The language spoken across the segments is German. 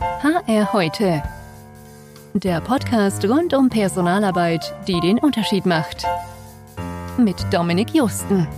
HR heute. Der Podcast rund um Personalarbeit, die den Unterschied macht. Mit Dominik Justen.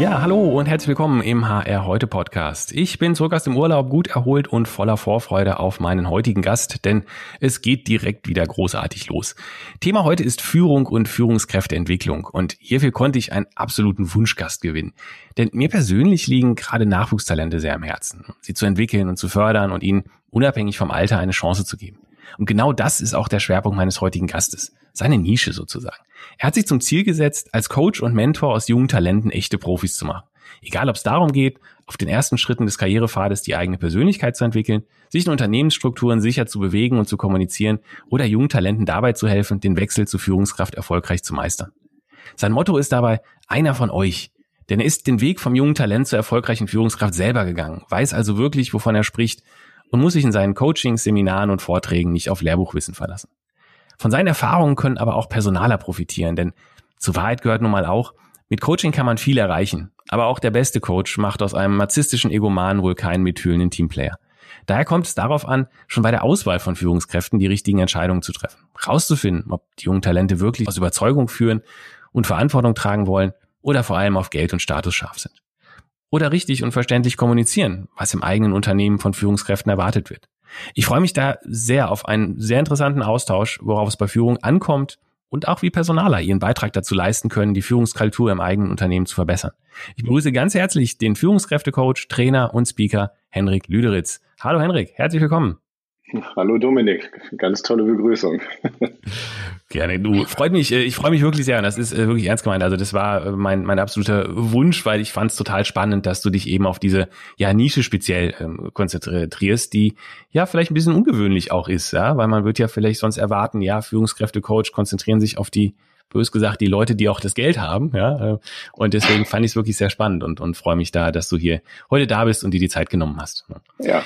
Ja, hallo und herzlich willkommen im HR heute Podcast. Ich bin zurück aus dem Urlaub, gut erholt und voller Vorfreude auf meinen heutigen Gast, denn es geht direkt wieder großartig los. Thema heute ist Führung und Führungskräfteentwicklung und hierfür konnte ich einen absoluten Wunschgast gewinnen. Denn mir persönlich liegen gerade Nachwuchstalente sehr am Herzen, sie zu entwickeln und zu fördern und ihnen unabhängig vom Alter eine Chance zu geben. Und genau das ist auch der Schwerpunkt meines heutigen Gastes. Seine Nische sozusagen. Er hat sich zum Ziel gesetzt, als Coach und Mentor aus jungen Talenten echte Profis zu machen. Egal ob es darum geht, auf den ersten Schritten des Karrierepfades die eigene Persönlichkeit zu entwickeln, sich in Unternehmensstrukturen sicher zu bewegen und zu kommunizieren oder jungen Talenten dabei zu helfen, den Wechsel zur Führungskraft erfolgreich zu meistern. Sein Motto ist dabei, einer von euch. Denn er ist den Weg vom jungen Talent zur erfolgreichen Führungskraft selber gegangen, weiß also wirklich, wovon er spricht und muss sich in seinen Coachings, Seminaren und Vorträgen nicht auf Lehrbuchwissen verlassen. Von seinen Erfahrungen können aber auch Personaler profitieren, denn zur Wahrheit gehört nun mal auch, mit Coaching kann man viel erreichen, aber auch der beste Coach macht aus einem narzisstischen Egoman wohl keinen mitfühlenden Teamplayer. Daher kommt es darauf an, schon bei der Auswahl von Führungskräften die richtigen Entscheidungen zu treffen, rauszufinden, ob die jungen Talente wirklich aus Überzeugung führen und Verantwortung tragen wollen oder vor allem auf Geld und Status scharf sind oder richtig und verständlich kommunizieren, was im eigenen Unternehmen von Führungskräften erwartet wird. Ich freue mich da sehr auf einen sehr interessanten Austausch, worauf es bei Führung ankommt und auch wie Personaler ihren Beitrag dazu leisten können, die Führungskultur im eigenen Unternehmen zu verbessern. Ich begrüße ganz herzlich den Führungskräftecoach, Trainer und Speaker Henrik Lüderitz. Hallo Henrik, herzlich willkommen. Hallo Dominik, ganz tolle Begrüßung. Gerne, du. Freut mich, äh, ich freue mich wirklich sehr und das ist äh, wirklich ernst gemeint. Also das war äh, mein, mein absoluter Wunsch, weil ich fand es total spannend, dass du dich eben auf diese ja, Nische speziell ähm, konzentrierst, die ja vielleicht ein bisschen ungewöhnlich auch ist, ja, weil man wird ja vielleicht sonst erwarten, ja, Führungskräfte-Coach konzentrieren sich auf die bös gesagt, die Leute, die auch das Geld haben, ja. Und deswegen fand ich es wirklich sehr spannend und, und freue mich da, dass du hier heute da bist und dir die Zeit genommen hast. Ja.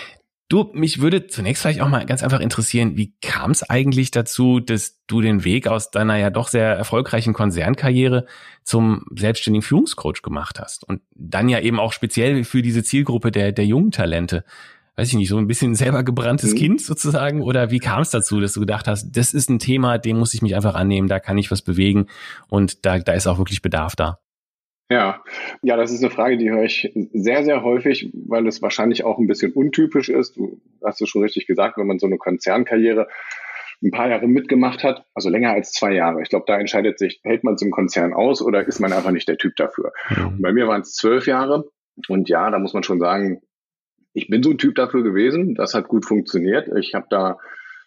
Du, mich würde zunächst vielleicht auch mal ganz einfach interessieren, wie kam es eigentlich dazu, dass du den Weg aus deiner ja doch sehr erfolgreichen Konzernkarriere zum selbstständigen Führungscoach gemacht hast und dann ja eben auch speziell für diese Zielgruppe der, der jungen Talente. Weiß ich nicht, so ein bisschen selber gebranntes mhm. Kind sozusagen? Oder wie kam es dazu, dass du gedacht hast, das ist ein Thema, dem muss ich mich einfach annehmen, da kann ich was bewegen und da, da ist auch wirklich Bedarf da? Ja, ja, das ist eine Frage, die höre ich sehr, sehr häufig, weil es wahrscheinlich auch ein bisschen untypisch ist. Du hast es schon richtig gesagt, wenn man so eine Konzernkarriere ein paar Jahre mitgemacht hat, also länger als zwei Jahre. Ich glaube, da entscheidet sich, hält man zum Konzern aus oder ist man einfach nicht der Typ dafür. Mhm. Bei mir waren es zwölf Jahre und ja, da muss man schon sagen, ich bin so ein Typ dafür gewesen. Das hat gut funktioniert. Ich habe da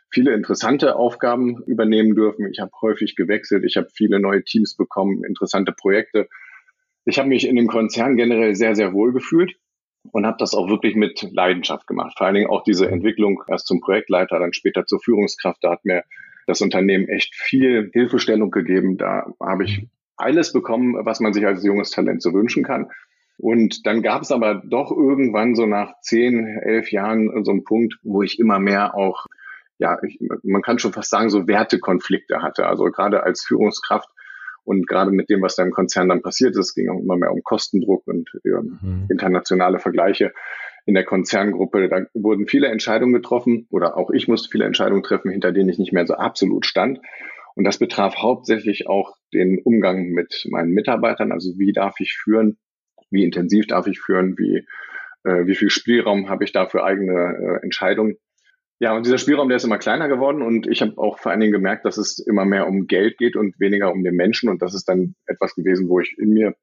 viele interessante Aufgaben übernehmen dürfen. Ich habe häufig gewechselt. Ich habe viele neue Teams bekommen, interessante Projekte ich habe mich in dem Konzern generell sehr, sehr wohl gefühlt und habe das auch wirklich mit Leidenschaft gemacht. Vor allen Dingen auch diese Entwicklung erst zum Projektleiter, dann später zur Führungskraft. Da hat mir das Unternehmen echt viel Hilfestellung gegeben. Da habe ich alles bekommen, was man sich als junges Talent so wünschen kann. Und dann gab es aber doch irgendwann so nach zehn, elf Jahren so einen Punkt, wo ich immer mehr auch, ja, ich, man kann schon fast sagen, so Wertekonflikte hatte. Also gerade als Führungskraft und gerade mit dem, was da im Konzern dann passiert ist, ging auch immer mehr um Kostendruck und äh, mhm. internationale Vergleiche in der Konzerngruppe. Da wurden viele Entscheidungen getroffen oder auch ich musste viele Entscheidungen treffen, hinter denen ich nicht mehr so absolut stand. Und das betraf hauptsächlich auch den Umgang mit meinen Mitarbeitern. Also wie darf ich führen? Wie intensiv darf ich führen? Wie, äh, wie viel Spielraum habe ich da für eigene äh, Entscheidungen? Ja, und dieser Spielraum, der ist immer kleiner geworden und ich habe auch vor allen Dingen gemerkt, dass es immer mehr um Geld geht und weniger um den Menschen und das ist dann etwas gewesen, wo ich in mir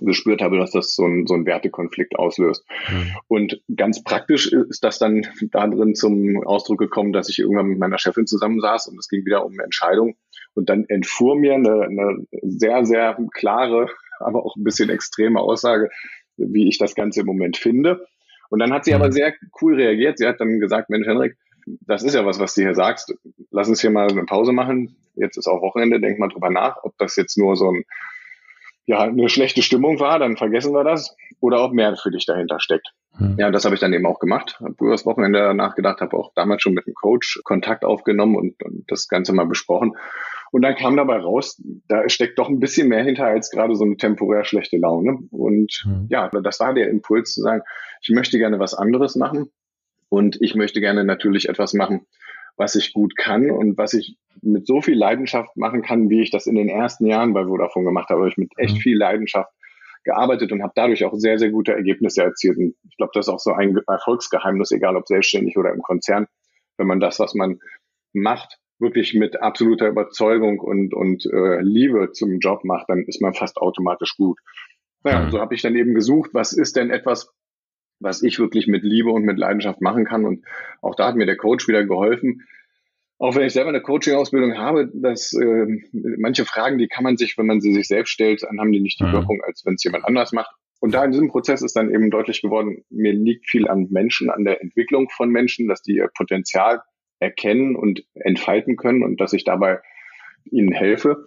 gespürt habe, dass das so ein, so ein Wertekonflikt auslöst. Mhm. Und ganz praktisch ist das dann da drin zum Ausdruck gekommen, dass ich irgendwann mit meiner Chefin zusammensaß und es ging wieder um eine Entscheidung. Und dann entfuhr mir eine, eine sehr, sehr klare, aber auch ein bisschen extreme Aussage, wie ich das Ganze im Moment finde. Und dann hat sie aber mhm. sehr cool reagiert. Sie hat dann gesagt, Mensch, Henrik, das ist ja was, was du hier sagst. Lass uns hier mal eine Pause machen. Jetzt ist auch Wochenende, denk mal drüber nach, ob das jetzt nur so ein, ja, eine schlechte Stimmung war, dann vergessen wir das. Oder ob mehr für dich dahinter steckt. Hm. Ja, das habe ich dann eben auch gemacht. Habe über das Wochenende nachgedacht, habe auch damals schon mit dem Coach Kontakt aufgenommen und, und das Ganze mal besprochen. Und dann kam dabei raus, da steckt doch ein bisschen mehr hinter als gerade so eine temporär schlechte Laune. Und hm. ja, das war der Impuls zu sagen, ich möchte gerne was anderes machen Und ich möchte gerne natürlich etwas machen, was ich gut kann und was ich mit so viel Leidenschaft machen kann, wie ich das in den ersten Jahren bei Vodafone gemacht habe. Ich mit echt mhm. viel Leidenschaft gearbeitet und habe dadurch auch sehr, sehr gute Ergebnisse erzielt. Und ich glaube, das ist auch so ein Erfolgsgeheimnis, egal ob selbstständig oder im Konzern, wenn man das, was man macht, wirklich mit absoluter Überzeugung und, und äh, Liebe zum Job macht, dann ist man fast automatisch gut. Naja, mhm. so habe ich dann eben gesucht, was ist denn etwas, was ich wirklich mit Liebe und mit Leidenschaft machen kann. Und auch da hat mir der Coach wieder geholfen. Auch wenn ich selber eine Coaching-Ausbildung habe, dass äh, manche Fragen, die kann man sich, wenn man sie sich selbst stellt, dann haben die nicht die mhm. Wirkung, als wenn es jemand anders macht. Und da in diesem Prozess ist dann eben deutlich geworden, mir liegt viel an Menschen, an der Entwicklung von Menschen, dass die ihr Potenzial erkennen und entfalten können und dass ich dabei ihnen helfe.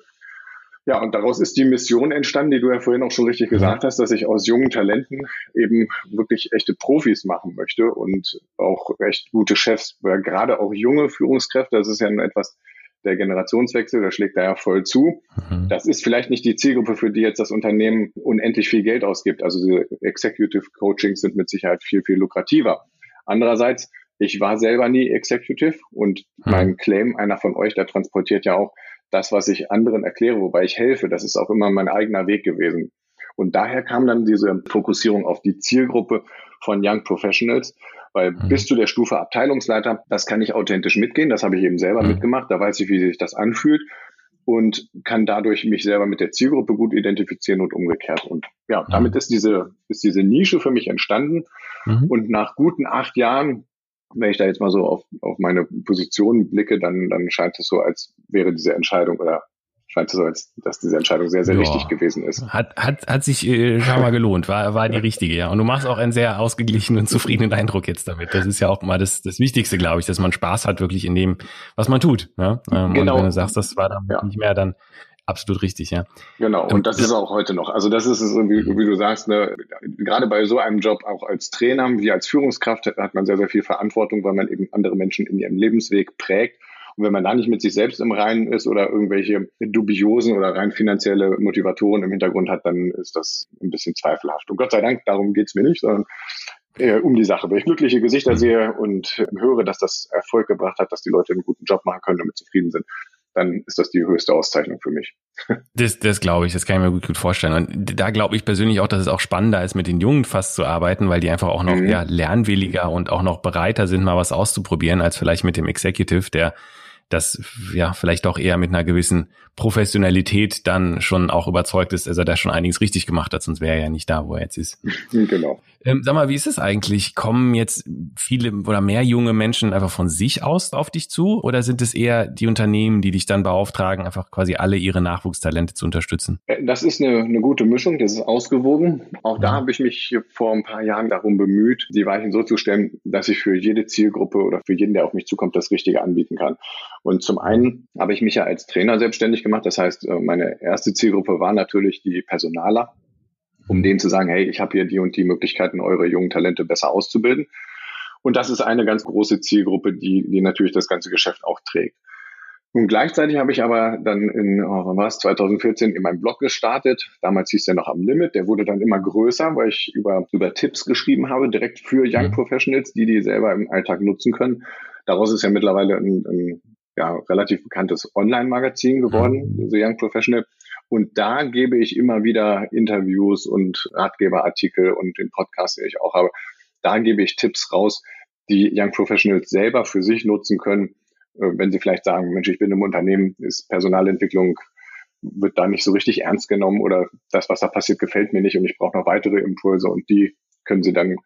Ja, und daraus ist die Mission entstanden, die du ja vorhin auch schon richtig gesagt hast, dass ich aus jungen Talenten eben wirklich echte Profis machen möchte und auch echt gute Chefs, weil gerade auch junge Führungskräfte, das ist ja nur etwas, der Generationswechsel, der schlägt da ja voll zu. Mhm. Das ist vielleicht nicht die Zielgruppe, für die jetzt das Unternehmen unendlich viel Geld ausgibt. Also diese Executive Coachings sind mit Sicherheit viel, viel lukrativer. Andererseits, ich war selber nie Executive und mhm. mein Claim, einer von euch, der transportiert ja auch, das, was ich anderen erkläre, wobei ich helfe, das ist auch immer mein eigener Weg gewesen. Und daher kam dann diese Fokussierung auf die Zielgruppe von Young Professionals, weil mhm. bis zu der Stufe Abteilungsleiter, das kann ich authentisch mitgehen, das habe ich eben selber mhm. mitgemacht, da weiß ich, wie sich das anfühlt und kann dadurch mich selber mit der Zielgruppe gut identifizieren und umgekehrt. Und ja, mhm. damit ist diese, ist diese Nische für mich entstanden. Mhm. Und nach guten acht Jahren wenn ich da jetzt mal so auf, auf meine Position blicke, dann, dann scheint es so, als wäre diese Entscheidung oder scheint es so, als dass diese Entscheidung sehr, sehr ja. richtig gewesen ist. Hat, hat, hat sich äh, schon mal gelohnt, war, war die richtige, ja. Und du machst auch einen sehr ausgeglichenen und zufriedenen Eindruck jetzt damit. Das ist ja auch mal das, das Wichtigste, glaube ich, dass man Spaß hat wirklich in dem, was man tut. Ja? Ähm, genau. Und wenn du sagst, das war dann ja. nicht mehr, dann absolut richtig, ja. Genau, und das ist auch heute noch. Also das ist es, wie, wie du sagst, ne, gerade bei so einem Job auch als Trainer, wie als Führungskraft hat man sehr, sehr viel Verantwortung, weil man eben andere Menschen in ihrem Lebensweg prägt. Und wenn man da nicht mit sich selbst im Reinen ist oder irgendwelche dubiosen oder rein finanzielle Motivatoren im Hintergrund hat, dann ist das ein bisschen zweifelhaft. Und Gott sei Dank, darum geht's mir nicht, sondern eher um die Sache. Wenn ich glückliche Gesichter sehe und höre, dass das Erfolg gebracht hat, dass die Leute einen guten Job machen können, damit zufrieden sind, dann ist das die höchste Auszeichnung für mich. Das, das glaube ich, das kann ich mir gut, gut vorstellen. Und da glaube ich persönlich auch, dass es auch spannender ist, mit den Jungen fast zu arbeiten, weil die einfach auch noch mhm. ja, lernwilliger und auch noch bereiter sind, mal was auszuprobieren, als vielleicht mit dem Executive, der das ja vielleicht auch eher mit einer gewissen Professionalität dann schon auch überzeugt ist, dass er da schon einiges richtig gemacht hat, sonst wäre er ja nicht da, wo er jetzt ist. Genau. Ähm, sag mal, wie ist es eigentlich? Kommen jetzt viele oder mehr junge Menschen einfach von sich aus auf dich zu oder sind es eher die Unternehmen, die dich dann beauftragen, einfach quasi alle ihre Nachwuchstalente zu unterstützen? Äh, das ist eine, eine gute Mischung, das ist ausgewogen. Auch da habe ich mich vor ein paar Jahren darum bemüht, die Weichen so zu stellen, dass ich für jede Zielgruppe oder für jeden, der auf mich zukommt, das Richtige anbieten kann. Und zum einen habe ich mich ja als Trainer selbstständig gemacht. Das heißt, äh, meine erste Zielgruppe war natürlich die Personaler, um denen zu sagen, hey, ich habe hier die und die Möglichkeiten, eure jungen Talente besser auszubilden. Und das ist eine ganz große Zielgruppe, die, die natürlich das ganze Geschäft auch trägt. Und gleichzeitig habe ich aber dann in, oh, was, 2014 in meinem Blog gestartet. Damals hieß der noch am Limit. Der wurde dann immer größer, weil ich über, über Tipps geschrieben habe, direkt für Young mhm. Professionals, die die selber im Alltag nutzen können. Daraus ist ja mittlerweile ein, ein ja, relativ bekanntes Online-Magazin geworden, mhm. The Young Professional. Und da gebe ich immer wieder Interviews und Ratgeberartikel und den Podcast, den ich auch habe. Da gebe ich Tipps raus, die Young Professionals selber für sich nutzen können, äh, wenn sie vielleicht sagen, Mensch, ich bin im Unternehmen, ist Personalentwicklung wird da nicht so richtig ernst genommen oder das, was da passiert, gefällt mir nicht und ich brauche noch weitere Impulse und die können sie dann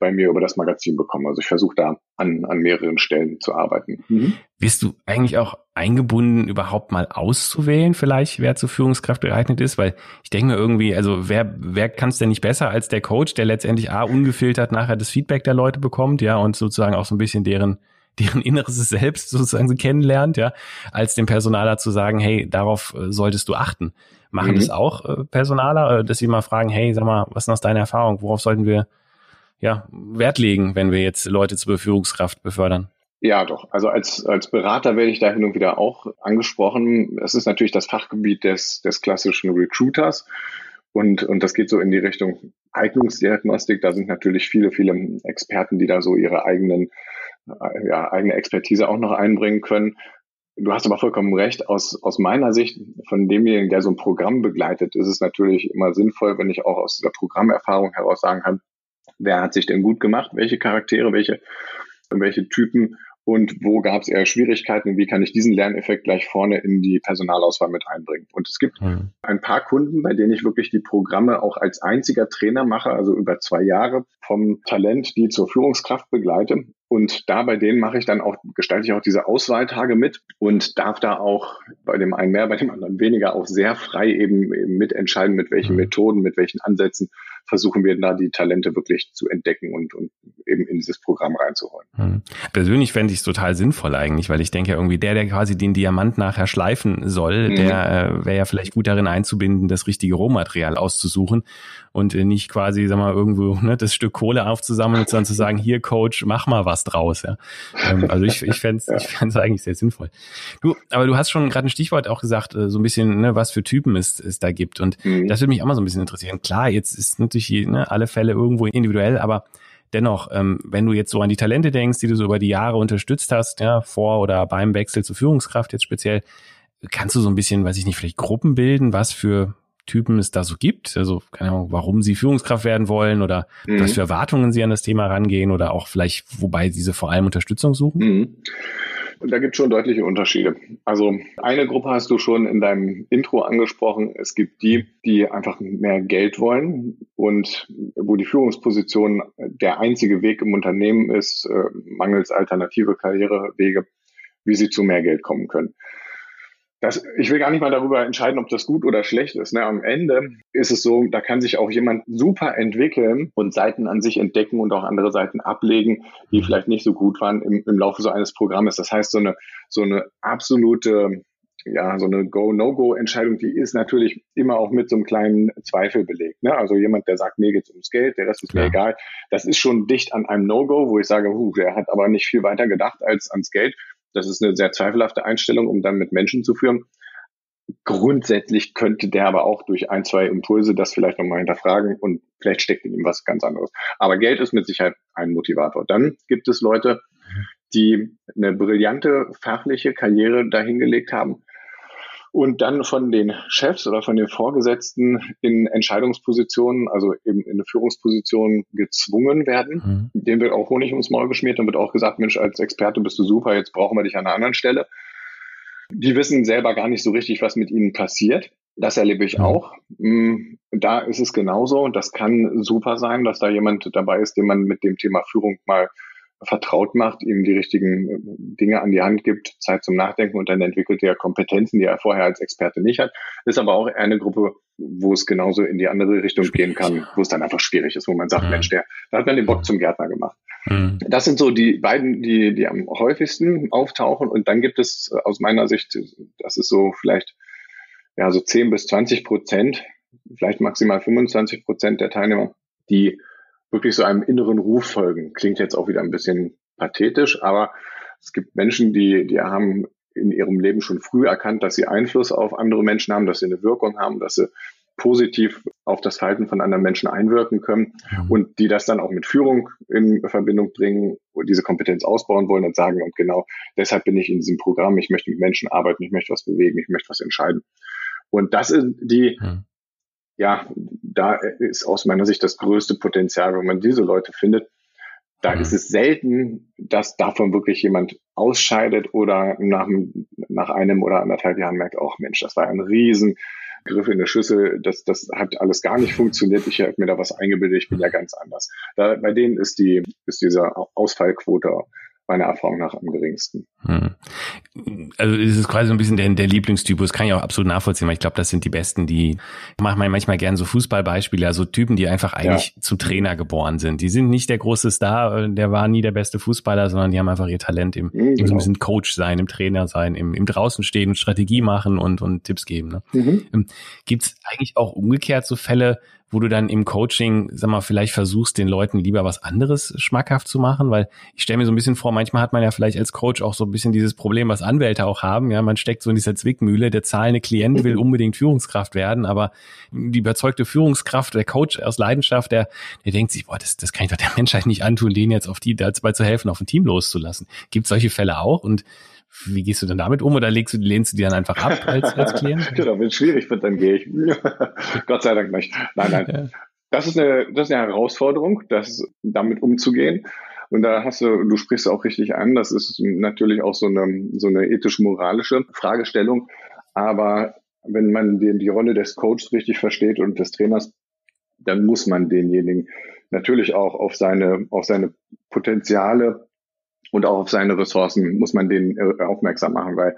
bei mir über das Magazin bekommen. Also ich versuche da an, an mehreren Stellen zu arbeiten. Mhm. Wirst du eigentlich auch eingebunden, überhaupt mal auszuwählen, vielleicht, wer zur Führungskraft geeignet ist? Weil ich denke mir irgendwie, also wer, wer kann es denn nicht besser als der Coach, der letztendlich A, ungefiltert nachher das Feedback der Leute bekommt, ja, und sozusagen auch so ein bisschen deren deren inneres Selbst sozusagen kennenlernt, ja, als dem Personaler zu sagen, hey, darauf äh, solltest du achten. Machen mhm. das auch äh, Personaler, äh, dass sie mal fragen, hey, sag mal, was ist aus deiner Erfahrung? Worauf sollten wir ja, Wert legen, wenn wir jetzt Leute zur Führungskraft befördern? Ja, doch. Also als, als Berater werde ich da hin und wieder auch angesprochen. Es ist natürlich das Fachgebiet des, des klassischen Recruiters. Und, und das geht so in die Richtung Eignungsdiagnostik. Da sind natürlich viele, viele Experten, die da so ihre eigenen, äh, ja, eigene Expertise auch noch einbringen können. Du hast aber vollkommen recht. Aus, aus meiner Sicht, von demjenigen, der so ein Programm begleitet, ist es natürlich immer sinnvoll, wenn ich auch aus dieser Programmerfahrung heraus sagen kann, wer hat sich denn gut gemacht, welche Charaktere, welche, welche Typen und wo gab es eher Schwierigkeiten und wie kann ich diesen Lerneffekt gleich vorne in die Personalauswahl mit einbringen. Und es gibt mhm. ein paar Kunden, bei denen ich wirklich die Programme auch als einziger Trainer mache, also über zwei Jahre vom Talent, die zur Führungskraft begleite. Und da bei denen mache ich dann auch, gestalte ich auch diese Auswahltage mit und darf da auch bei dem einen mehr, bei dem anderen weniger auch sehr frei eben, eben mitentscheiden, mit welchen mhm. Methoden, mit welchen Ansätzen versuchen wir da die Talente wirklich zu entdecken und, und eben in dieses Programm reinzuholen. Hm. Persönlich fände ich es total sinnvoll eigentlich, weil ich denke irgendwie der, der quasi den Diamant nachher schleifen soll, mhm. der äh, wäre ja vielleicht gut darin einzubinden, das richtige Rohmaterial auszusuchen und äh, nicht quasi, sag mal, irgendwo ne, das Stück Kohle aufzusammeln und dann zu sagen, hier Coach, mach mal was draus. Ja? Ähm, also ich, ich fände es ja. ich eigentlich sehr sinnvoll. Du, aber du hast schon gerade ein Stichwort auch gesagt, äh, so ein bisschen, ne, was für Typen es, es da gibt. Und mhm. das würde mich auch mal so ein bisschen interessieren. Klar, jetzt ist natürlich ne, alle Fälle irgendwo individuell, aber dennoch, ähm, wenn du jetzt so an die Talente denkst, die du so über die Jahre unterstützt hast, ja, vor oder beim Wechsel zur Führungskraft jetzt speziell, kannst du so ein bisschen, weiß ich nicht, vielleicht Gruppen bilden, was für Typen es da so gibt. Also, keine Ahnung, warum sie Führungskraft werden wollen oder mhm. was für Erwartungen sie an das Thema rangehen oder auch vielleicht, wobei sie vor allem Unterstützung suchen? Mhm. Und da gibt es schon deutliche Unterschiede. Also eine Gruppe hast du schon in deinem Intro angesprochen. Es gibt die, die einfach mehr Geld wollen und wo die Führungsposition der einzige Weg im Unternehmen ist, äh, mangels alternative Karrierewege, wie sie zu mehr Geld kommen können das, ich will gar nicht mal darüber entscheiden, ob das gut oder schlecht ist. Ne? Am Ende ist es so, da kann sich auch jemand super entwickeln und Seiten an sich entdecken und auch andere Seiten ablegen, die vielleicht nicht so gut waren im, im Laufe so eines Programmes. Das heißt, so eine, so eine absolute ja, so eine Go-No-Go-Entscheidung, die ist natürlich immer auch mit so einem kleinen Zweifel belegt. Ne? Also jemand, der sagt, mir geht's ums Geld, der Rest ist mir egal. Das ist schon dicht an einem No-Go, wo ich sage, huh, der hat aber nicht viel weiter gedacht als ans Geld. Das ist eine sehr zweifelhafte Einstellung, um dann mit Menschen zu führen. Grundsätzlich könnte der aber auch durch ein, zwei Impulse das vielleicht nochmal hinterfragen und vielleicht steckt in ihm was ganz anderes. Aber Geld ist mit Sicherheit ein Motivator. Dann gibt es Leute, die eine brillante fachliche Karriere dahingelegt haben, und dann von den Chefs oder von den Vorgesetzten in Entscheidungspositionen, also eben in eine Führungsposition gezwungen werden. Mhm. Dem wird auch Honig ums Maul geschmiert und wird auch gesagt, Mensch, als Experte bist du super, jetzt brauchen wir dich an einer anderen Stelle. Die wissen selber gar nicht so richtig, was mit ihnen passiert. Das erlebe ich auch. Mm, da ist es genauso. Und das kann super sein, dass da jemand dabei ist, den man mit dem Thema Führung mal vertraut macht, ihm die richtigen äh, Dinge an die Hand gibt, Zeit zum Nachdenken und dann entwickelt er Kompetenzen, die er vorher als Experte nicht hat. Ist aber auch eine Gruppe, wo es genauso in die andere Richtung gehen kann, wo es dann einfach schwierig ist, wo man sagt, mhm. Mensch, der, da hat man den Bock zum Gärtner gemacht. Mhm. Das sind so die beiden, die, die am häufigsten auftauchen. Und dann gibt es äh, aus meiner Sicht, das ist so vielleicht ja so 10 bis 20 Prozent, vielleicht maximal 25 Prozent der Teilnehmer, die wirklich so einem inneren Ruf folgen. Klingt jetzt auch wieder ein bisschen pathetisch, aber es gibt Menschen, die, die haben in ihrem Leben schon früh erkannt, dass sie Einfluss auf andere Menschen haben, dass sie eine Wirkung haben, dass sie positiv auf das Verhalten von anderen Menschen einwirken können mhm. und die das dann auch mit Führung in Verbindung bringen, diese Kompetenz ausbauen wollen und sagen, und genau deshalb bin ich in diesem Programm, ich möchte mit Menschen arbeiten, ich möchte was bewegen, ich möchte was entscheiden. Und das sind die, mhm ja, da ist aus meiner Sicht das größte Potenzial, wenn man diese Leute findet. Da mhm. ist es selten, dass davon wirklich jemand ausscheidet oder nach, nach einem oder anderthalb Jahren merkt, auch Mensch, das war ein riesen Griff in der Schüssel, das, das hat alles gar nicht funktioniert, ich habe mir da was eingebildet, ich bin ja ganz anders. Da, bei denen ist die, ist diese Ausfallquote meiner Erfahrung nach am geringsten. Hm. Also es ist quasi so ein bisschen der, der Lieblingstypus, kann ich auch absolut nachvollziehen, weil ich glaube, das sind die Besten, die machen manchmal gern so Fußballbeispiele, also Typen, die einfach eigentlich ja. zum Trainer geboren sind. Die sind nicht der große Star, der war nie der beste Fußballer, sondern die haben einfach ihr Talent im, mhm, im so ein bisschen Coach sein, im Trainer sein, im, im draußen stehen und Strategie machen und, und Tipps geben. Ne? Mhm. Ähm, Gibt es eigentlich auch umgekehrt so Fälle, wo du dann im Coaching, sag mal, vielleicht versuchst, den Leuten lieber was anderes schmackhaft zu machen? Weil ich stelle mir so ein bisschen vor, manchmal hat man ja vielleicht als Coach auch so ein bisschen dieses Problem, was Anwälte auch haben. Ja, man steckt so in dieser Zwickmühle, der zahlende Klient will unbedingt Führungskraft werden, aber die überzeugte Führungskraft, der Coach aus Leidenschaft, der, der denkt sich, boah, das, das kann ich doch der Menschheit nicht antun, denen jetzt auf die dabei zu helfen, auf ein Team loszulassen. Gibt solche Fälle auch? Und wie gehst du denn damit um oder legst du, lehnst du die dann einfach ab als, als Klient? genau, wenn es schwierig wird, dann gehe ich. Gott sei Dank nicht. Nein, nein. Ja. Das ist eine, das ist eine Herausforderung, das damit umzugehen. Und da hast du, du sprichst auch richtig an, das ist natürlich auch so eine, so eine ethisch-moralische Fragestellung. Aber wenn man die, die Rolle des Coaches richtig versteht und des Trainers, dann muss man denjenigen natürlich auch auf seine, auf seine Potenziale und auch auf seine Ressourcen muss man den äh, aufmerksam machen, weil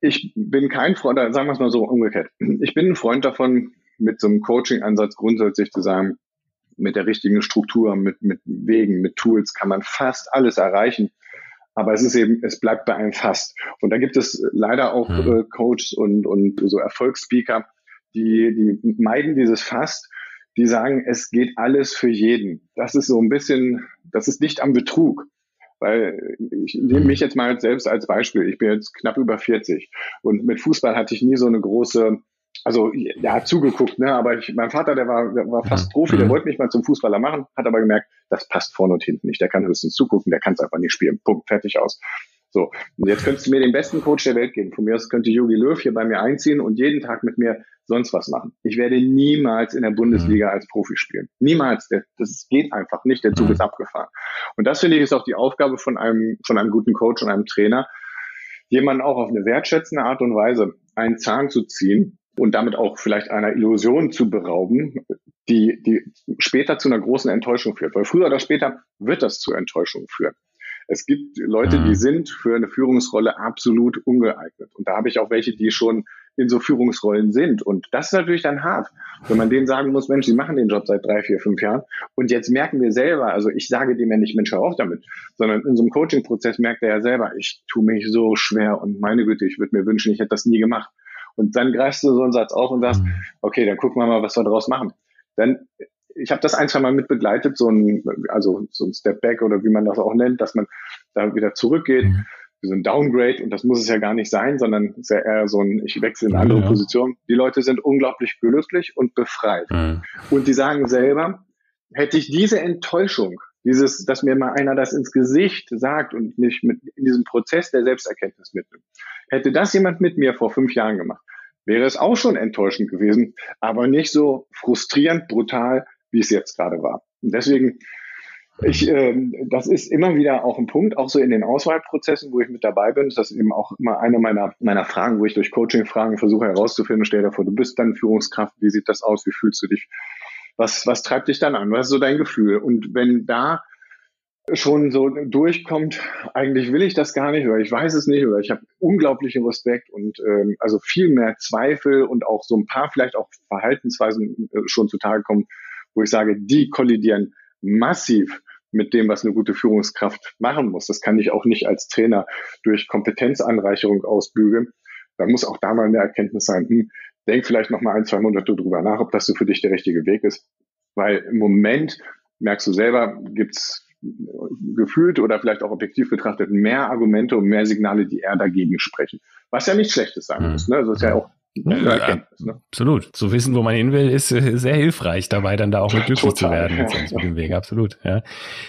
ich bin kein Freund, sagen wir es mal so umgekehrt. Ich bin ein Freund davon, mit so einem Coaching-Ansatz grundsätzlich zu sagen, mit der richtigen Struktur, mit, mit Wegen, mit Tools kann man fast alles erreichen. Aber es ist eben, es bleibt bei einem fast. Und da gibt es leider auch mhm. äh, Coaches und, und so Erfolgsspeaker, die, die meiden dieses fast, die sagen, es geht alles für jeden. Das ist so ein bisschen, das ist nicht am Betrug. Weil ich nehme mich jetzt mal selbst als Beispiel. Ich bin jetzt knapp über 40 und mit Fußball hatte ich nie so eine große, also ja, zugeguckt, ne? Aber ich, mein Vater, der war, der war fast Profi, der mhm. wollte mich mal zum Fußballer machen, hat aber gemerkt, das passt vorne und hinten nicht. Der kann höchstens zugucken, der kann es einfach nicht spielen. Punkt, fertig aus. So, und jetzt könntest du mir den besten Coach der Welt geben. Von mir aus könnte Jogi Löw hier bei mir einziehen und jeden Tag mit mir sonst was machen. Ich werde niemals in der Bundesliga mhm. als Profi spielen. Niemals. Das geht einfach nicht. Der Zug mhm. ist abgefahren. Und das finde ich ist auch die Aufgabe von einem, von einem guten Coach und einem Trainer, jemanden auch auf eine wertschätzende Art und Weise einen Zahn zu ziehen und damit auch vielleicht einer Illusion zu berauben, die, die später zu einer großen Enttäuschung führt. Weil früher oder später wird das zu Enttäuschung führen. Es gibt Leute, die mhm. sind für eine Führungsrolle absolut ungeeignet. Und da habe ich auch welche, die schon in so Führungsrollen sind. Und das ist natürlich dann hart, wenn man denen sagen muss, Mensch, sie machen den Job seit drei, vier, fünf Jahren. Und jetzt merken wir selber, also ich sage dem ja nicht, Mensch, hör auf damit, sondern in so einem Coaching-Prozess merkt er ja selber, ich tue mich so schwer und meine Güte, ich würde mir wünschen, ich hätte das nie gemacht. Und dann greifst du so einen Satz auf und sagst, mhm. okay, dann gucken wir mal, was wir daraus machen. Dann ich habe das ein, zwei Mal mit begleitet, so ein, also so ein Step Back oder wie man das auch nennt, dass man da wieder zurückgeht, mhm. so ein Downgrade und das muss es ja gar nicht sein, sondern es ist ja eher so ein, ich wechsle in eine andere ja. Position. Die Leute sind unglaublich glücklich und befreit. Mhm. Und die sagen selber, hätte ich diese Enttäuschung, dieses, dass mir mal einer das ins Gesicht sagt und mich mit in diesem Prozess der Selbsterkenntnis mitnimmt, hätte das jemand mit mir vor fünf Jahren gemacht, wäre es auch schon enttäuschend gewesen, aber nicht so frustrierend, brutal, wie es jetzt gerade war. Und deswegen, ich, äh, das ist immer wieder auch ein Punkt, auch so in den Auswahlprozessen, wo ich mit dabei bin. Das ist eben auch immer eine meiner, meiner Fragen, wo ich durch Coaching-Fragen versuche herauszufinden, stell dir vor, du bist dann Führungskraft, wie sieht das aus, wie fühlst du dich? Was, was treibt dich dann an? Was ist so dein Gefühl? Und wenn da schon so durchkommt, eigentlich will ich das gar nicht oder ich weiß es nicht oder ich habe unglaublichen Respekt und ähm, also viel mehr Zweifel und auch so ein paar vielleicht auch Verhaltensweisen äh, schon zutage kommen, wo ich sage, die kollidieren massiv mit dem, was eine gute Führungskraft machen muss. Das kann ich auch nicht als Trainer durch Kompetenzanreicherung ausbügeln. Da muss auch da mal eine Erkenntnis sein. Hm, denk vielleicht noch mal ein, zwei Monate drüber nach, ob das so für dich der richtige Weg ist. Weil im Moment merkst du selber, gibt's gefühlt oder vielleicht auch objektiv betrachtet mehr Argumente und mehr Signale, die eher dagegen sprechen. Was ja nichts Schlechtes sein muss. Ne? Also ist ja auch ja, Erkenntnis, ne? Absolut. Zu wissen, wo man hin will, ist äh, sehr hilfreich dabei, dann da auch mit glücklich zu werden mit, mit dem Weg. Absolut. Ja.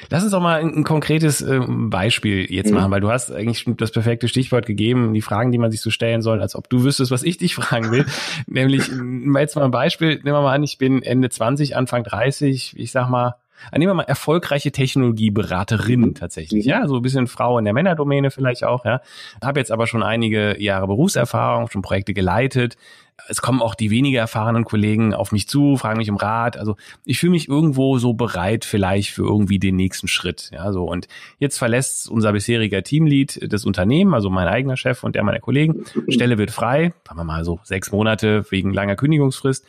Lass uns doch mal ein, ein konkretes äh, Beispiel jetzt mhm. machen, weil du hast eigentlich das perfekte Stichwort gegeben, die Fragen, die man sich so stellen soll, als ob du wüsstest, was ich dich fragen will. Nämlich, jetzt mal ein Beispiel, nehmen wir mal an, ich bin Ende 20, Anfang 30, ich sag mal, nehmen wir mal erfolgreiche Technologieberaterin mhm. tatsächlich, ja, so ein bisschen Frau in der Männerdomäne vielleicht auch, ja. Habe jetzt aber schon einige Jahre Berufserfahrung, schon Projekte geleitet. Es kommen auch die weniger erfahrenen Kollegen auf mich zu, fragen mich um Rat. Also ich fühle mich irgendwo so bereit vielleicht für irgendwie den nächsten Schritt. Ja, so und jetzt verlässt unser bisheriger Teamlead das Unternehmen, also mein eigener Chef und der meiner Kollegen. Stelle wird frei, sagen wir mal so sechs Monate wegen langer Kündigungsfrist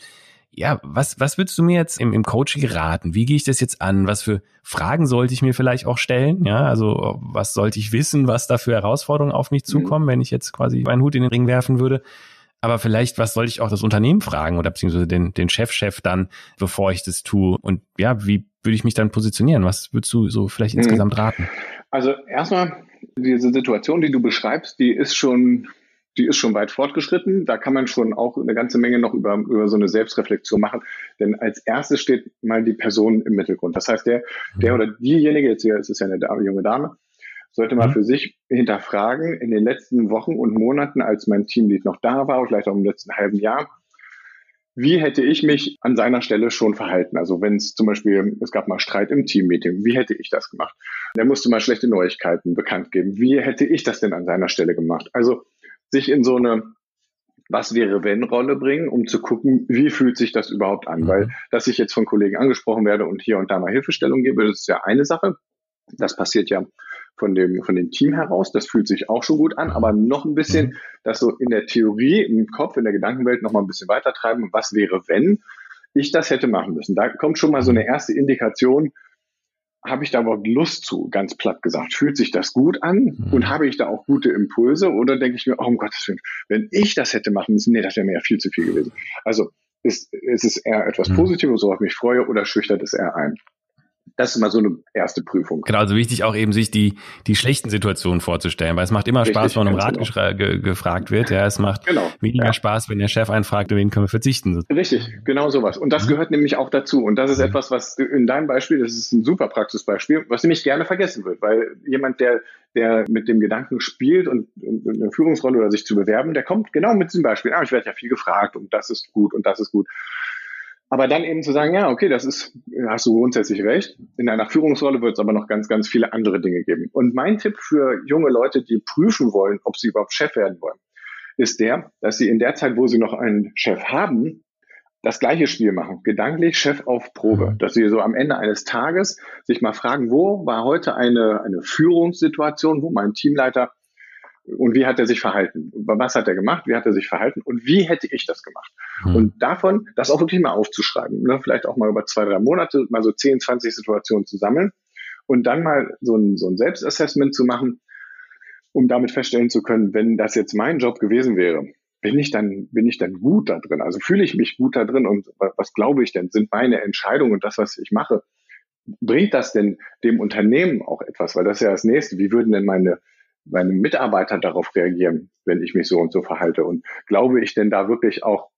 ja, was, was würdest du mir jetzt im, im Coaching raten? Wie gehe ich das jetzt an? Was für Fragen sollte ich mir vielleicht auch stellen? Ja, also was sollte ich wissen, was da für Herausforderungen auf mich zukommen, mhm. wenn ich jetzt quasi meinen Hut in den Ring werfen würde? Aber vielleicht, was soll ich auch das Unternehmen fragen oder beziehungsweise den, den Chefchef -Chef dann, bevor ich das tue? Und ja, wie würde ich mich dann positionieren? Was würdest du so vielleicht mhm. insgesamt raten? Also erstmal, diese Situation, die du beschreibst, die ist schon die ist schon weit fortgeschritten. Da kann man schon auch eine ganze Menge noch über, über so eine Selbstreflexion machen. Denn als erstes steht mal die Person im Mittelgrund. Das heißt, der, der oder diejenige, jetzt hier ist es ja eine Dame, junge Dame, sollte mal mhm. für sich hinterfragen, in den letzten Wochen und Monaten, als mein Teamlead noch da war, vielleicht auch im letzten halben Jahr, wie hätte ich mich an seiner Stelle schon verhalten? Also wenn es zum Beispiel, es gab mal Streit im Teammeeting, wie hätte ich das gemacht? Er musste mal schlechte Neuigkeiten bekannt geben. Wie hätte ich das denn an seiner Stelle gemacht? Also sich in so eine was wäre wenn Rolle bringen, um zu gucken, wie fühlt sich das überhaupt an? Mhm. Weil, dass ich jetzt von Kollegen angesprochen werde und hier und da mal Hilfestellung gebe, das ist ja eine Sache. Das passiert ja von dem, von dem Team heraus. Das fühlt sich auch schon gut an, aber noch ein bisschen, mhm. das so in der Theorie, im Kopf, in der Gedankenwelt noch mal ein bisschen weiter treiben. Was wäre, wenn ich das hätte machen müssen? Da kommt schon mal so eine erste Indikation, habe ich da überhaupt Lust zu, ganz platt gesagt? Fühlt sich das gut an mhm. und habe ich da auch gute Impulse oder denke ich mir, oh um Gottes Willen, wenn ich das hätte machen müssen, nee, das wäre mir ja viel zu viel gewesen. Also ist, ist es eher etwas mhm. Positives, worauf ich mich freue oder schüchtert es eher ein? Das ist mal so eine erste Prüfung. Genau, also wichtig auch eben sich die, die schlechten Situationen vorzustellen, weil es macht immer Richtig, Spaß, wenn man um Rat genau. ge gefragt wird. Ja, es macht genau, weniger ja. Spaß, wenn der Chef einfragt, wen können wir verzichten. Richtig, genau sowas. Und das mhm. gehört nämlich auch dazu. Und das ist mhm. etwas, was in deinem Beispiel, das ist ein super Praxisbeispiel, was nämlich gerne vergessen wird, weil jemand, der, der mit dem Gedanken spielt und, und eine Führungsrolle oder sich zu bewerben, der kommt genau mit diesem Beispiel. Ah, ich werde ja viel gefragt und das ist gut und das ist gut. Aber dann eben zu sagen, ja, okay, das ist, hast du grundsätzlich recht. In einer Führungsrolle wird es aber noch ganz, ganz viele andere Dinge geben. Und mein Tipp für junge Leute, die prüfen wollen, ob sie überhaupt Chef werden wollen, ist der, dass sie in der Zeit, wo sie noch einen Chef haben, das gleiche Spiel machen. Gedanklich Chef auf Probe. Mhm. Dass sie so am Ende eines Tages sich mal fragen, wo war heute eine, eine Führungssituation, wo mein Teamleiter und wie hat er sich verhalten? Was hat er gemacht? Wie hat er sich verhalten? Und wie hätte ich das gemacht? Hm. Und davon, das auch wirklich mal aufzuschreiben, ne? vielleicht auch mal über zwei, drei Monate, mal so 10, 20 Situationen zu sammeln und dann mal so ein, so ein Selbstassessment zu machen, um damit feststellen zu können, wenn das jetzt mein Job gewesen wäre, bin ich dann, bin ich dann gut da drin? Also fühle ich mich gut da drin und was glaube ich denn? Sind meine Entscheidungen und das, was ich mache, bringt das denn dem Unternehmen auch etwas? Weil das ist ja das nächste. Wie würden denn meine, meine Mitarbeiter darauf reagieren, wenn ich mich so und so verhalte? Und glaube ich denn da wirklich auch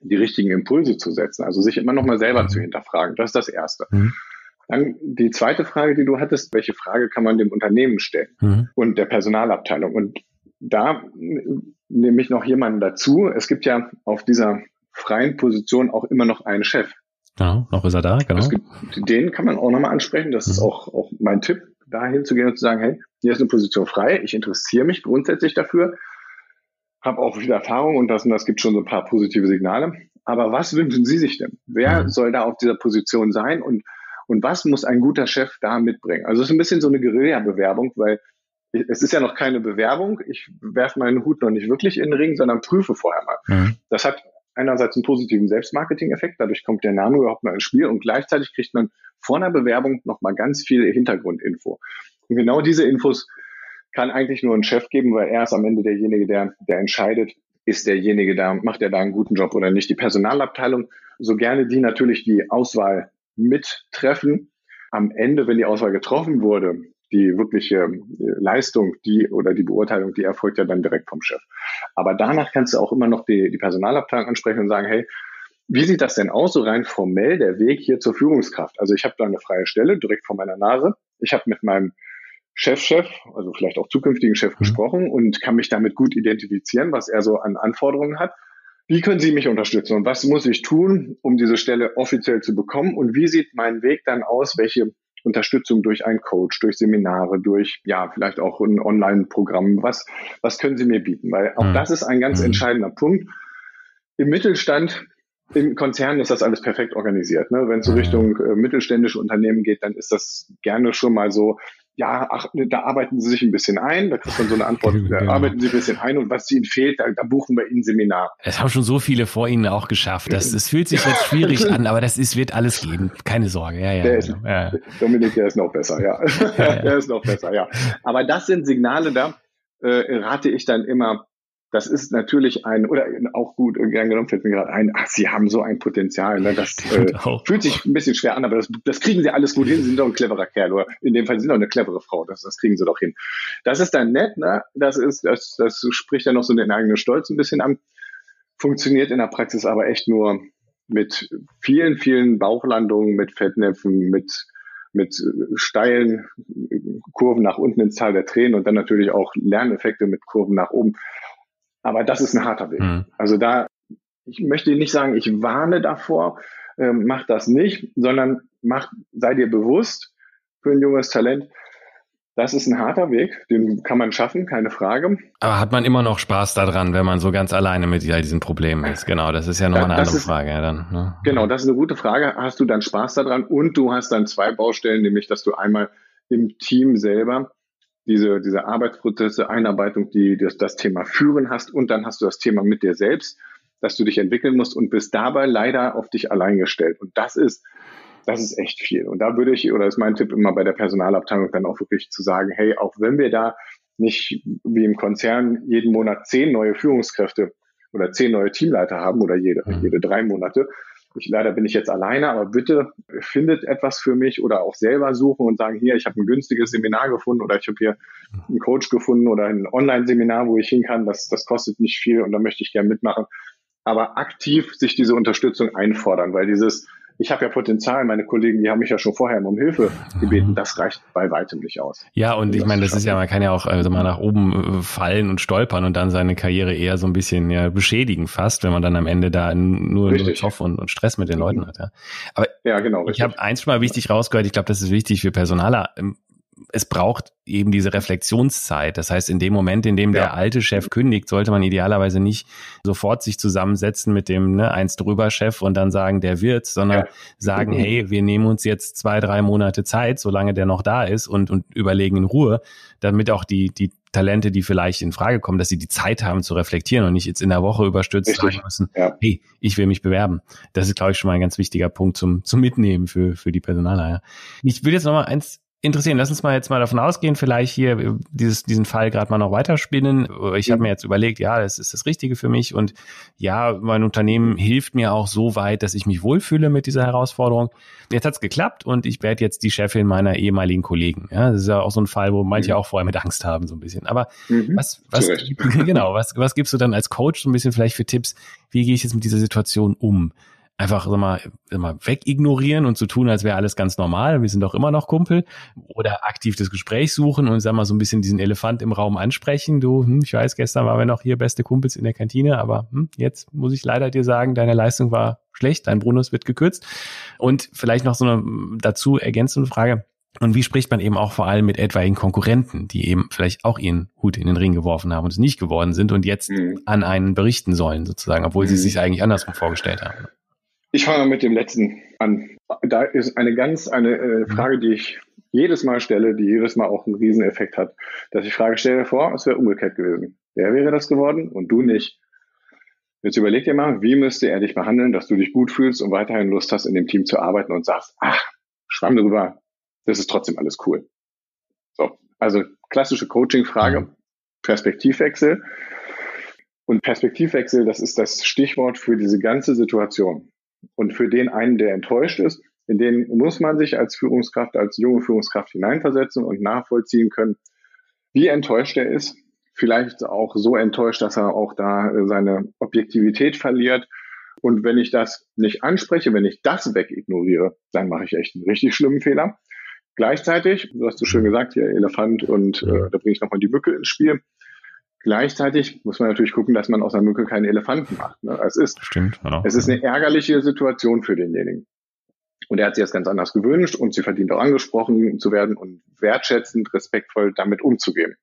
die richtigen Impulse zu setzen? Also sich immer noch mal selber zu hinterfragen. Das ist das Erste. Mhm. Dann die zweite Frage, die du hattest, welche Frage kann man dem Unternehmen stellen mhm. und der Personalabteilung? Und da nehme ich noch jemanden dazu. Es gibt ja auf dieser freien Position auch immer noch einen Chef. Genau, noch ist er da, genau. Gibt, den kann man auch nochmal ansprechen. Das mhm. ist auch, auch mein Tipp dahin zu gehen und zu sagen, hey, hier ist eine Position frei, ich interessiere mich grundsätzlich dafür, habe auch viel Erfahrung und das und das gibt schon so ein paar positive Signale. Aber was wünschen Sie sich denn? Wer mhm. soll da auf dieser Position sein und, und was muss ein guter Chef da mitbringen? Also es ist ein bisschen so eine Guerilla-Bewerbung, weil es ist ja noch keine Bewerbung. Ich werfe meinen Hut noch nicht wirklich in den Ring, sondern prüfe vorher mal. Mhm. Das hat einerseits einen positiven Selbstmarketing-Effekt, dadurch kommt der Name überhaupt mal ins Spiel und gleichzeitig kriegt man vor einer Bewerbung nochmal ganz viel Hintergrundinfo. Und genau diese Infos kann eigentlich nur ein Chef geben, weil er ist am Ende derjenige, der, der entscheidet, ist derjenige da, macht er da einen guten Job oder nicht. Die Personalabteilung, so gerne die natürlich die Auswahl mittreffen, am Ende, wenn die Auswahl getroffen wurde, die wirkliche äh, Leistung, die oder die Beurteilung, die erfolgt ja dann direkt vom Chef. Aber danach kannst du auch immer noch die, die Personalabteilung ansprechen und sagen, hey, wie sieht das denn aus, so rein formell, der Weg hier zur Führungskraft? Also ich habe da eine freie Stelle direkt vor meiner Nase. Ich habe mit meinem Chefchef, -Chef, also vielleicht auch zukünftigen Chef mhm. gesprochen und kann mich damit gut identifizieren, was er so an Anforderungen hat. Wie können Sie mich unterstützen und was muss ich tun, um diese Stelle offiziell zu bekommen? Und wie sieht mein Weg dann aus? Welche Unterstützung durch einen Coach, durch Seminare, durch ja vielleicht auch ein Online-Programm. Was was können Sie mir bieten? Weil auch mhm. das ist ein ganz mhm. entscheidender Punkt. Im Mittelstand im Konzern ist das alles perfekt organisiert. Ne? Wenn es so mhm. Richtung äh, mittelständische Unternehmen geht, dann ist das gerne schon mal so, ja, ach, da arbeiten Sie sich ein bisschen ein, da kriegt man so eine Antwort, da genau. arbeiten Sie ein bisschen ein und was Ihnen fehlt, da, da buchen wir Ihnen Seminar. Es haben schon so viele vor Ihnen auch geschafft. Das, das fühlt sich jetzt schwierig an, aber das ist, wird alles geben. Keine Sorge. Ja, ja, der ist, genau. ja. Dominik, der ist noch besser, ja. ja, ja. der ist noch besser, ja. Aber das sind Signale, da äh, rate ich dann immer, das ist natürlich ein, oder auch gut, gern genommen fällt mir gerade ein, ach, sie haben so ein Potenzial. Ne? Das äh, fühlt sich ein bisschen schwer an, aber das, das kriegen sie alles gut hin. Sie sind doch ein cleverer Kerl, oder in dem Fall sind doch eine clevere Frau. Das, das kriegen sie doch hin. Das ist dann nett, ne? Das ist, das, das spricht dann noch so den eigenen Stolz ein bisschen an. Funktioniert in der Praxis aber echt nur mit vielen, vielen Bauchlandungen, mit Fettnäpfen, mit mit steilen Kurven nach unten ins Tal der Tränen und dann natürlich auch Lerneffekte mit Kurven nach oben. Aber das ist ein harter Weg. Mhm. Also da, ich möchte nicht sagen, ich warne davor, ähm, mach das nicht, sondern mach, sei dir bewusst für ein junges Talent, das ist ein harter Weg, den kann man schaffen, keine Frage. Aber hat man immer noch Spaß daran, wenn man so ganz alleine mit all diesen Problemen ist? Genau, das ist ja nochmal eine andere ist, Frage dann. Ne? Genau, das ist eine gute Frage. Hast du dann Spaß daran? Und du hast dann zwei Baustellen, nämlich dass du einmal im Team selber diese, diese Arbeitsprozesse, Einarbeitung, die das, das Thema Führen hast und dann hast du das Thema mit dir selbst, dass du dich entwickeln musst und bist dabei leider auf dich allein gestellt. Und das ist, das ist echt viel. Und da würde ich, oder ist mein Tipp immer bei der Personalabteilung dann auch wirklich zu sagen, hey, auch wenn wir da nicht wie im Konzern jeden Monat zehn neue Führungskräfte oder zehn neue Teamleiter haben oder jede, mhm. jede drei Monate, ich, leider bin ich jetzt alleine, aber bitte findet etwas für mich oder auch selber suchen und sagen, hier, ich habe ein günstiges Seminar gefunden oder ich habe hier einen Coach gefunden oder ein Online-Seminar, wo ich hin kann. Das, das kostet nicht viel und da möchte ich gerne mitmachen. Aber aktiv sich diese Unterstützung einfordern, weil dieses, ich habe ja Potenzial, meine Kollegen, die haben mich ja schon vorher um Hilfe gebeten, mhm. das reicht bei weitem nicht aus. Ja, und ich meine, das ist ja, man kann ja auch also mal nach oben äh, fallen und stolpern und dann seine Karriere eher so ein bisschen ja, beschädigen fast, wenn man dann am Ende da nur, nur Zoff und, und Stress mit den Leuten hat. Ja. Aber ja, genau, richtig. ich habe eins schon mal wichtig rausgehört, ich glaube, das ist wichtig für Personaler es braucht eben diese Reflexionszeit. Das heißt, in dem Moment, in dem ja. der alte Chef kündigt, sollte man idealerweise nicht sofort sich zusammensetzen mit dem ne, eins drüber Chef und dann sagen, der wird, sondern ja. sagen, mhm. hey, wir nehmen uns jetzt zwei, drei Monate Zeit, solange der noch da ist und, und überlegen in Ruhe, damit auch die, die Talente, die vielleicht in Frage kommen, dass sie die Zeit haben zu reflektieren und nicht jetzt in der Woche überstürzt Richtig. sagen müssen, ja. hey, ich will mich bewerben. Das ist, glaube ich, schon mal ein ganz wichtiger Punkt zum, zum Mitnehmen für, für die Personaler. Ich will jetzt noch mal eins interessieren. Lass uns mal jetzt mal davon ausgehen, vielleicht hier äh, dieses, diesen Fall gerade mal noch weiterspinnen. Ich habe mhm. mir jetzt überlegt, ja, das ist das Richtige für mich und ja, mein Unternehmen hilft mir auch so weit, dass ich mich wohlfühle mit dieser Herausforderung. Jetzt hat's geklappt und ich werde jetzt die Chefin meiner ehemaligen Kollegen. Ja, das ist ja auch so ein Fall, wo manche mhm. auch vorher mit Angst haben, so ein bisschen. Aber mhm. was, was, genau, was, was gibst du dann als Coach so ein bisschen vielleicht für Tipps? Wie gehe ich jetzt mit dieser Situation um? Einfach sag mal, mal wegignorieren und zu tun, als wäre alles ganz normal, wir sind doch immer noch Kumpel oder aktiv das Gespräch suchen und sag mal so ein bisschen diesen Elefant im Raum ansprechen. Du, hm, ich weiß, gestern waren wir noch hier beste Kumpels in der Kantine, aber hm, jetzt muss ich leider dir sagen, deine Leistung war schlecht, dein Bonus wird gekürzt. Und vielleicht noch so eine dazu ergänzende Frage. Und wie spricht man eben auch vor allem mit etwaigen Konkurrenten, die eben vielleicht auch ihren Hut in den Ring geworfen haben und es nicht geworden sind und jetzt mhm. an einen berichten sollen, sozusagen, obwohl mhm. sie sich eigentlich andersrum vorgestellt haben? Ich fange mit dem letzten an. Da ist eine ganz eine äh, Frage, die ich jedes Mal stelle, die jedes Mal auch einen Rieseneffekt hat, dass ich frage, stell dir vor, es wäre umgekehrt gewesen. Wer wäre das geworden und du nicht? Jetzt überleg dir mal, wie müsste er dich behandeln, dass du dich gut fühlst und weiterhin Lust hast, in dem Team zu arbeiten und sagst, ach, schwamm drüber, das ist trotzdem alles cool. So, also klassische Coaching-Frage, Perspektivwechsel. Und Perspektivwechsel, das ist das Stichwort für diese ganze Situation. Und für den einen, der enttäuscht ist, in den muss man sich als Führungskraft, als junge Führungskraft hineinversetzen und nachvollziehen können, wie enttäuscht er ist. Vielleicht auch so enttäuscht, dass er auch da seine Objektivität verliert. Und wenn ich das nicht anspreche, wenn ich das wegignoriere, dann mache ich echt einen richtig schlimmen Fehler. Gleichzeitig, du hast so schön gesagt, hier Elefant und äh, da bringe ich nochmal die Mücke ins Spiel. Gleichzeitig muss man natürlich gucken, dass man aus einer Mücke keinen Elefanten macht. Ne? Es ist, Stimmt, ja. es ist eine ärgerliche Situation für denjenigen. Und er hat sich das ganz anders gewünscht und sie verdient auch angesprochen zu werden und wertschätzend, respektvoll damit umzugehen.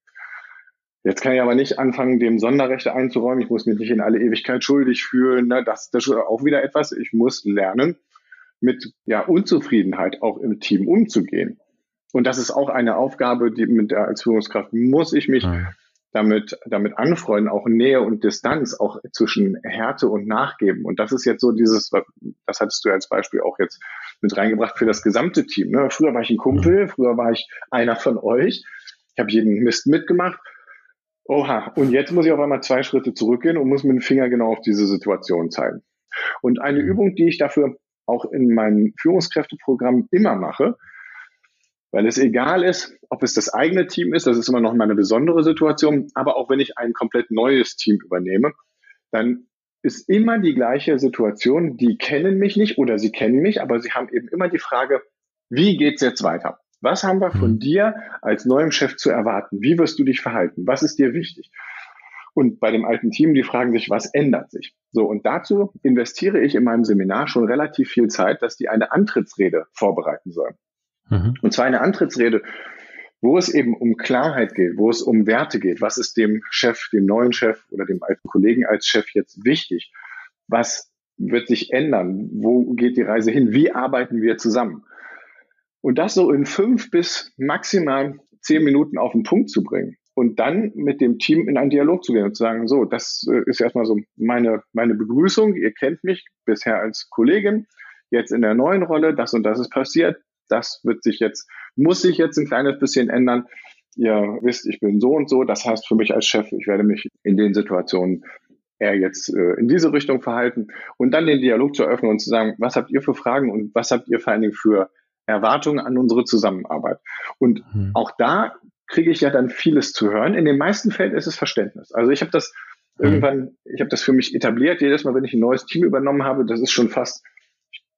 Jetzt kann ich aber nicht anfangen, dem Sonderrechte einzuräumen. Ich muss mich nicht in alle Ewigkeit schuldig fühlen. Ne? Das, das ist auch wieder etwas. Ich muss lernen, mit ja, Unzufriedenheit auch im Team umzugehen. Und das ist auch eine Aufgabe, die mit der als Führungskraft muss ich mich ja damit, damit anfreunden, auch Nähe und Distanz, auch zwischen Härte und Nachgeben. Und das ist jetzt so dieses, das hattest du als Beispiel auch jetzt mit reingebracht für das gesamte Team. Ne? Früher war ich ein Kumpel, früher war ich einer von euch. Ich habe jeden Mist mitgemacht. oha, und jetzt muss ich auf einmal zwei Schritte zurückgehen und muss mit dem Finger genau auf diese Situation zeigen. Und eine Übung, die ich dafür auch in meinem Führungskräfteprogramm immer mache, weil es egal ist, ob es das eigene Team ist, das ist immer noch mal eine besondere Situation, aber auch wenn ich ein komplett neues Team übernehme, dann ist immer die gleiche Situation. Die kennen mich nicht oder sie kennen mich, aber sie haben eben immer die Frage, wie geht's jetzt weiter? Was haben wir von mhm. dir als neuem Chef zu erwarten? Wie wirst du dich verhalten? Was ist dir wichtig? Und bei dem alten Team, die fragen sich, was ändert sich? So, und dazu investiere ich in meinem Seminar schon relativ viel Zeit, dass die eine Antrittsrede vorbereiten sollen. Mhm. Und zwar eine Antrittsrede, wo es eben um Klarheit geht, wo es um Werte geht. Was ist dem Chef, dem neuen Chef oder dem alten Kollegen als Chef jetzt wichtig? Was wird sich ändern? Wo geht die Reise hin? Wie arbeiten wir zusammen? Und das so in fünf bis maximal zehn Minuten auf den Punkt zu bringen und dann mit dem Team in einen Dialog zu gehen und zu sagen, so, das äh, ist erstmal so meine, meine Begrüßung. Ihr kennt mich bisher als Kollegin, jetzt in der neuen Rolle, das und das ist passiert das wird sich jetzt, muss sich jetzt ein kleines bisschen ändern. Ihr wisst, ich bin so und so. Das heißt für mich als Chef, ich werde mich in den Situationen eher jetzt äh, in diese Richtung verhalten und dann den Dialog zu öffnen und zu sagen, was habt ihr für Fragen und was habt ihr vor allen Dingen für Erwartungen an unsere Zusammenarbeit? Und mhm. auch da kriege ich ja dann vieles zu hören. In den meisten Fällen ist es Verständnis. Also ich habe das mhm. irgendwann, ich habe das für mich etabliert. Jedes Mal, wenn ich ein neues Team übernommen habe, das ist schon fast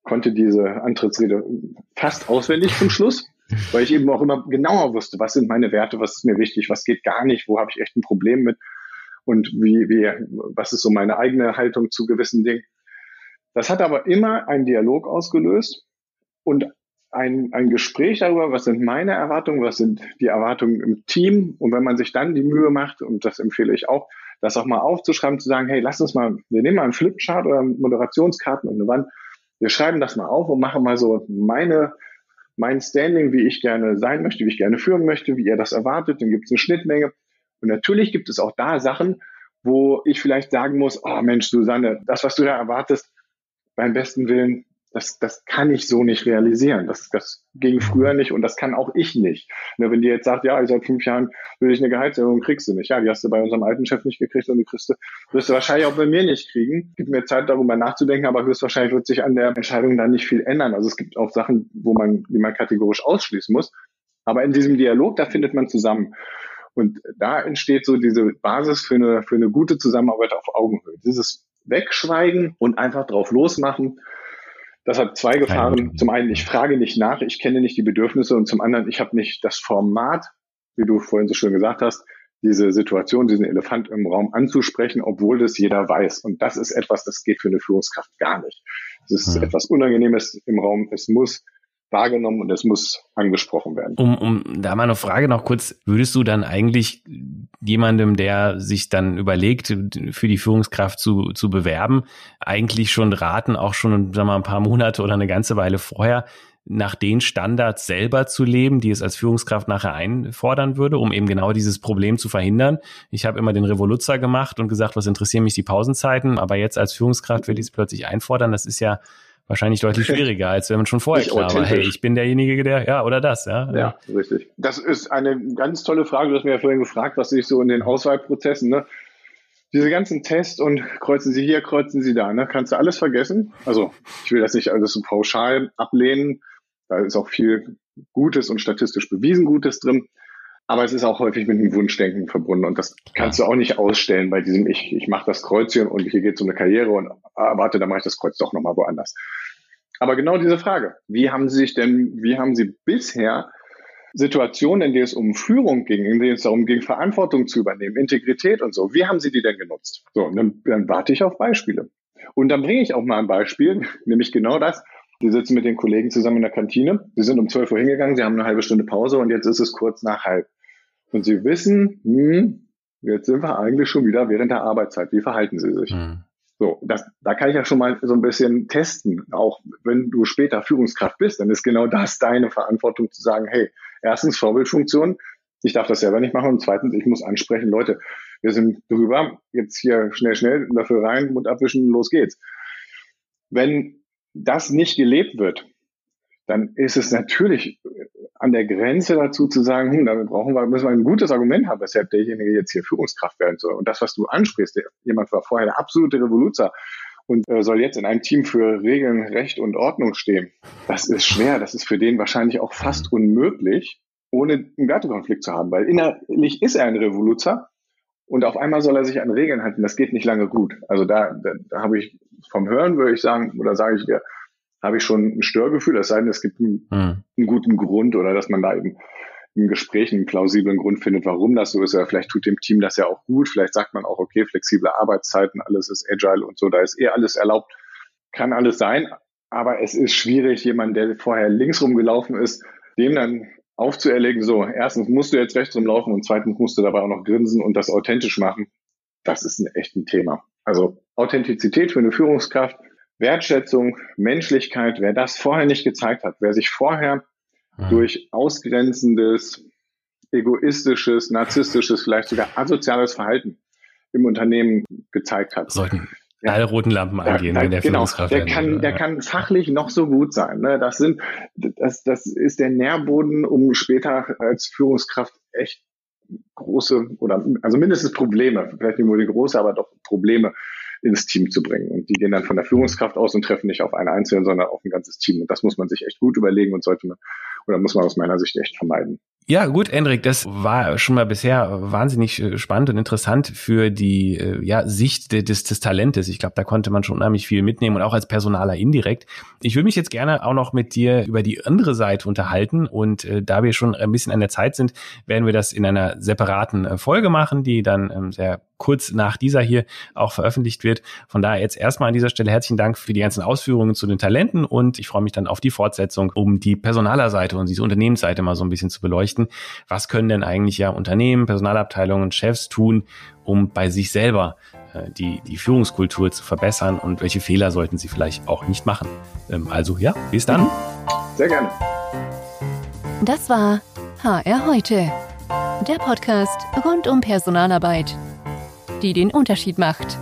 konnte diese Antrittsrede fast auswendig zum Schluss, weil ich eben auch immer genauer wusste, was sind meine Werte, was ist mir wichtig, was geht gar nicht, wo habe ich echt ein Problem mit und wie, wie, was ist so meine eigene Haltung zu gewissen Dingen. Das hat aber immer einen Dialog ausgelöst und ein, ein Gespräch darüber, was sind meine Erwartungen, was sind die Erwartungen im Team. Und wenn man sich dann die Mühe macht, und das empfehle ich auch, das auch mal aufzuschreiben, zu sagen, hey, lass uns mal, wir nehmen mal einen Flipchart oder Moderationskarten und eine Wand wir schreiben das mal auf und machen mal so meine, mein Standing, wie ich gerne sein möchte, wie ich gerne führen möchte, wie ihr das erwartet. Dann gibt es eine Schnittmenge. Und natürlich gibt es auch da Sachen, wo ich vielleicht sagen muss, oh Mensch, Susanne, das, was du da erwartest, beim besten Willen, das, das kann ich so nicht realisieren. Das, das ging früher nicht und das kann auch ich nicht. Ne, wenn die jetzt sagt, ja, seit fünf Jahren will ich eine Gehaltserhöhung, kriegst du nicht. Ja, die hast du bei unserem alten Chef nicht gekriegt und die kriegst du, wirst du wahrscheinlich auch bei mir nicht kriegen. Gib mir Zeit, darüber nachzudenken, aber höchstwahrscheinlich wird sich an der Entscheidung dann nicht viel ändern. Also es gibt auch Sachen, wo man, die man kategorisch ausschließen muss. Aber in diesem Dialog, da findet man zusammen. Und da entsteht so diese Basis für eine, für eine gute Zusammenarbeit auf Augenhöhe. Dieses Wegschweigen und einfach drauf losmachen das hat zwei Gefahren. Zum einen, ich frage nicht nach, ich kenne nicht die Bedürfnisse und zum anderen, ich habe nicht das Format, wie du vorhin so schön gesagt hast, diese Situation, diesen Elefant im Raum anzusprechen, obwohl das jeder weiß. Und das ist etwas, das geht für eine Führungskraft gar nicht. Es ist hm. etwas Unangenehmes im Raum. Es muss wahrgenommen und es muss angesprochen werden. Um, um da mal eine Frage noch kurz, würdest du dann eigentlich jemandem, der sich dann überlegt, für die Führungskraft zu, zu bewerben, eigentlich schon raten, auch schon wir mal, ein paar Monate oder eine ganze Weile vorher, nach den Standards selber zu leben, die es als Führungskraft nachher einfordern würde, um eben genau dieses Problem zu verhindern. Ich habe immer den Revoluzzer gemacht und gesagt, was interessieren mich die Pausenzeiten, aber jetzt als Führungskraft will ich es plötzlich einfordern. Das ist ja wahrscheinlich deutlich schwieriger, als wenn man schon vorher klar war, hey, ich bin derjenige, der, ja, oder das, ja. Ja, richtig. Das ist eine ganz tolle Frage. Du hast mir ja vorhin gefragt, was sich so in den Auswahlprozessen, ne? Diese ganzen Tests und kreuzen Sie hier, kreuzen Sie da, ne? Kannst du alles vergessen? Also, ich will das nicht alles so pauschal ablehnen. Da ist auch viel Gutes und statistisch bewiesen Gutes drin. Aber es ist auch häufig mit einem Wunschdenken verbunden und das kannst du auch nicht ausstellen bei diesem, ich, ich mache das Kreuzchen und hier geht es um eine Karriere und ah, warte, dann mache ich das Kreuz doch nochmal woanders. Aber genau diese Frage, wie haben Sie sich denn, wie haben Sie bisher Situationen, in denen es um Führung ging, in denen es darum ging, Verantwortung zu übernehmen, Integrität und so, wie haben Sie die denn genutzt? So, und dann, dann warte ich auf Beispiele. Und dann bringe ich auch mal ein Beispiel, nämlich genau das. Die sitzen mit den Kollegen zusammen in der Kantine. Sie sind um 12 Uhr hingegangen, sie haben eine halbe Stunde Pause und jetzt ist es kurz nach halb. Und sie wissen, hm, jetzt sind wir eigentlich schon wieder während der Arbeitszeit. Wie verhalten sie sich? Mhm. So, das, da kann ich ja schon mal so ein bisschen testen. Auch wenn du später Führungskraft bist, dann ist genau das deine Verantwortung zu sagen, hey, erstens Vorbildfunktion, ich darf das selber nicht machen und zweitens, ich muss ansprechen, Leute, wir sind drüber, jetzt hier schnell, schnell, dafür rein, Mund abwischen, los geht's. Wenn das nicht gelebt wird, dann ist es natürlich an der Grenze dazu zu sagen, hm, damit brauchen wir, müssen wir ein gutes Argument haben, weshalb derjenige jetzt hier Führungskraft werden soll. Und das, was du ansprichst, der, jemand war vorher der absolute Revoluzer und äh, soll jetzt in einem Team für Regeln, Recht und Ordnung stehen. Das ist schwer. Das ist für den wahrscheinlich auch fast unmöglich, ohne einen Wertekonflikt zu haben, weil innerlich ist er ein Revoluzer und auf einmal soll er sich an Regeln halten. Das geht nicht lange gut. Also da, da, da habe ich vom Hören, würde ich sagen, oder sage ich dir, habe ich schon ein Störgefühl, es sei denn, es gibt einen, hm. einen, guten Grund oder dass man da eben im Gespräch einen plausiblen Grund findet, warum das so ist. Oder vielleicht tut dem Team das ja auch gut. Vielleicht sagt man auch, okay, flexible Arbeitszeiten, alles ist agile und so, da ist eh alles erlaubt. Kann alles sein. Aber es ist schwierig, jemand, der vorher links rumgelaufen ist, dem dann aufzuerlegen, so, erstens musst du jetzt rechts rumlaufen und zweitens musst du dabei auch noch grinsen und das authentisch machen. Das ist ein echt ein Thema. Also Authentizität für eine Führungskraft Wertschätzung, Menschlichkeit, wer das vorher nicht gezeigt hat, wer sich vorher mhm. durch ausgrenzendes, egoistisches, narzisstisches, vielleicht sogar asoziales Verhalten im Unternehmen gezeigt hat. Sollten alle roten Lampen angehen, ja, wenn der genau, Führungskraft der kann, der kann fachlich noch so gut sein. Ne? Das sind, das, das ist der Nährboden, um später als Führungskraft echt große oder also mindestens Probleme, vielleicht nicht nur die große, aber doch Probleme ins Team zu bringen. Und die gehen dann von der Führungskraft aus und treffen nicht auf einen Einzelnen, sondern auf ein ganzes Team. Und das muss man sich echt gut überlegen und sollte man, oder muss man aus meiner Sicht echt vermeiden. Ja, gut, Enrik, das war schon mal bisher wahnsinnig äh, spannend und interessant für die äh, ja, Sicht des, des Talentes. Ich glaube, da konnte man schon unheimlich viel mitnehmen und auch als Personaler indirekt. Ich würde mich jetzt gerne auch noch mit dir über die andere Seite unterhalten und äh, da wir schon ein bisschen an der Zeit sind, werden wir das in einer separaten äh, Folge machen, die dann ähm, sehr kurz nach dieser hier auch veröffentlicht wird. Von daher jetzt erstmal an dieser Stelle herzlichen Dank für die ganzen Ausführungen zu den Talenten und ich freue mich dann auf die Fortsetzung, um die Personalerseite und diese Unternehmensseite mal so ein bisschen zu beleuchten. Was können denn eigentlich ja Unternehmen, Personalabteilungen, Chefs tun, um bei sich selber äh, die, die Führungskultur zu verbessern und welche Fehler sollten sie vielleicht auch nicht machen. Ähm, also ja, bis dann. Sehr gerne. Das war HR heute, der Podcast rund um Personalarbeit die den Unterschied macht.